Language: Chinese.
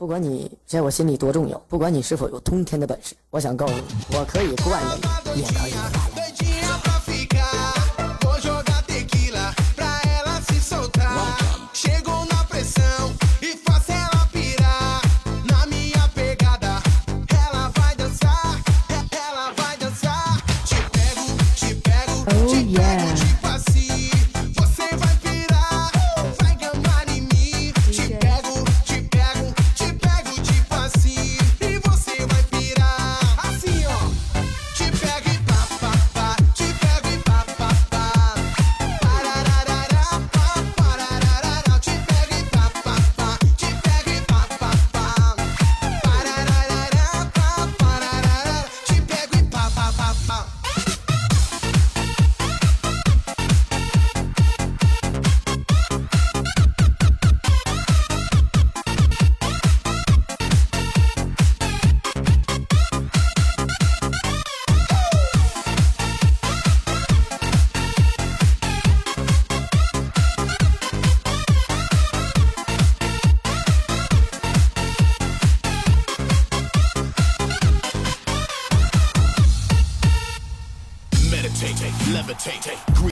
不管你在我心里多重要不管你是否有通天的本事我想告诉你我可以惯着你也可以 meditate, levitate,